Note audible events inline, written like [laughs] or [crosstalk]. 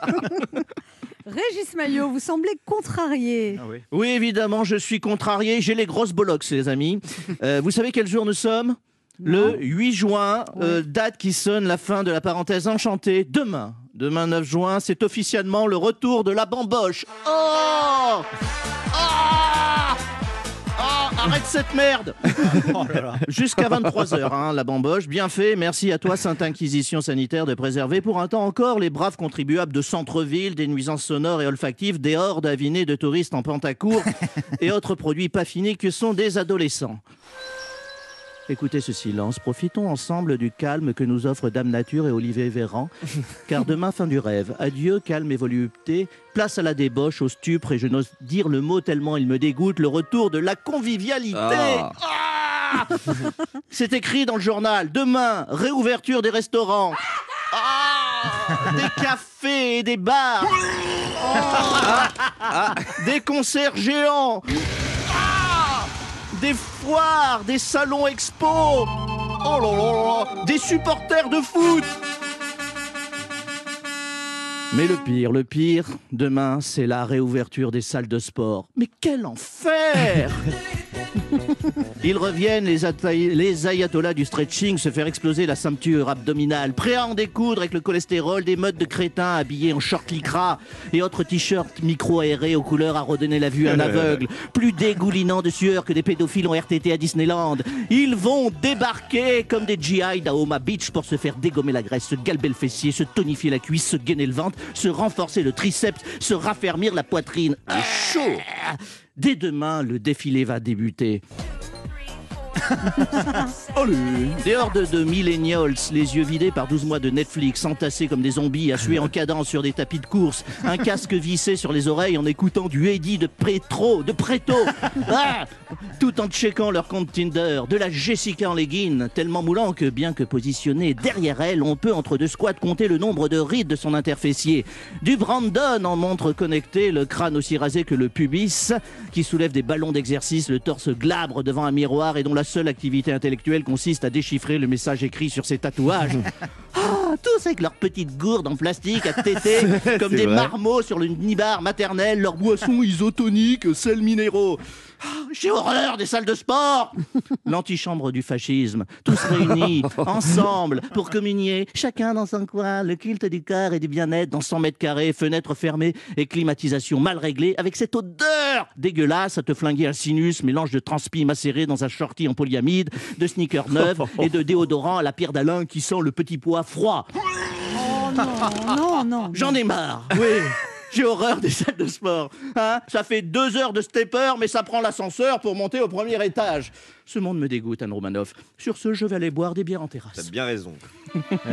[laughs] Régis Maillot, vous semblez contrarié. Oui, évidemment, je suis contrarié. J'ai les grosses bollocks, les amis. [laughs] Euh, vous savez quel jour nous sommes? Le 8 juin, euh, date qui sonne la fin de la parenthèse enchantée. Demain, demain 9 juin, c'est officiellement le retour de la bamboche. Oh Ah Ah, arrête cette merde [laughs] Jusqu'à 23h, hein, la bamboche. Bien fait. Merci à toi, Sainte Inquisition sanitaire, de préserver pour un temps encore les braves contribuables de centre-ville, des nuisances sonores et olfactives, des hordes avinées de touristes en pantacourt [laughs] et autres produits pas finis que sont des adolescents. Écoutez ce silence, profitons ensemble du calme que nous offrent Dame Nature et Olivier Véran, [laughs] car demain fin du rêve. Adieu, calme et volupté, place à la débauche, au stupre, et je n'ose dire le mot tellement il me dégoûte, le retour de la convivialité. Ah. Ah C'est écrit dans le journal, demain, réouverture des restaurants. Ah des cafés et des bars. Des concerts géants. Des foires, des salons expo. Oh là là, des supporters de foot. Mais le pire, le pire, demain, c'est la réouverture des salles de sport. Mais quel enfer [laughs] Ils reviennent, les, ayatollahs du stretching, se faire exploser la ceinture abdominale, prêts à en découdre avec le cholestérol, des modes de crétins habillés en short lycra et autres t-shirts micro-aérés aux couleurs à redonner la vue à [laughs] un aveugle, plus dégoulinants de sueur que des pédophiles en RTT à Disneyland. Ils vont débarquer comme des GI d'Aoma Beach pour se faire dégommer la graisse, se galber le fessier, se tonifier la cuisse, se gainer le ventre, se renforcer le triceps, se raffermir la poitrine. Un chaud Dès demain, le défilé va débuter. [laughs] Des hordes de millennials, les yeux vidés par 12 mois de Netflix, entassés comme des zombies, à suer en cadence sur des tapis de course, un casque vissé sur les oreilles en écoutant du Eddie de Prétro, de Préto, [laughs] Ah tout en checkant leur compte Tinder, de la Jessica en legging, tellement moulant que bien que positionné derrière elle, on peut entre deux squats compter le nombre de rides de son interfessier. Du Brandon en montre connectée, le crâne aussi rasé que le pubis, qui soulève des ballons d'exercice, le torse glabre devant un miroir et dont la seule activité intellectuelle consiste à déchiffrer le message écrit sur ses tatouages. [laughs] Ah, tous avec leurs petites gourdes en plastique à téter, [laughs] comme des vrai. marmots sur le nibar maternel, leurs boissons isotoniques, sels minéraux. Ah, J'ai horreur des salles de sport [laughs] L'antichambre du fascisme, tous réunis, ensemble, pour communier, chacun dans son coin, le culte du corps et du bien-être dans 100 mètres carrés, fenêtres fermées et climatisation mal réglée, avec cette odeur dégueulasse à te flinguer un sinus, mélange de transpi macéré dans un shorty en polyamide, de sneakers neufs [laughs] et de déodorant à la pierre d'Alain qui sent le petit pois froid. Oh non, non, non. J'en ai marre, oui. [laughs] J'ai horreur des salles de sport. Hein ça fait deux heures de stepper, mais ça prend l'ascenseur pour monter au premier étage. Ce monde me dégoûte, Anne Romanoff. Sur ce, je vais aller boire des bières en terrasse. T'as bien raison. [laughs]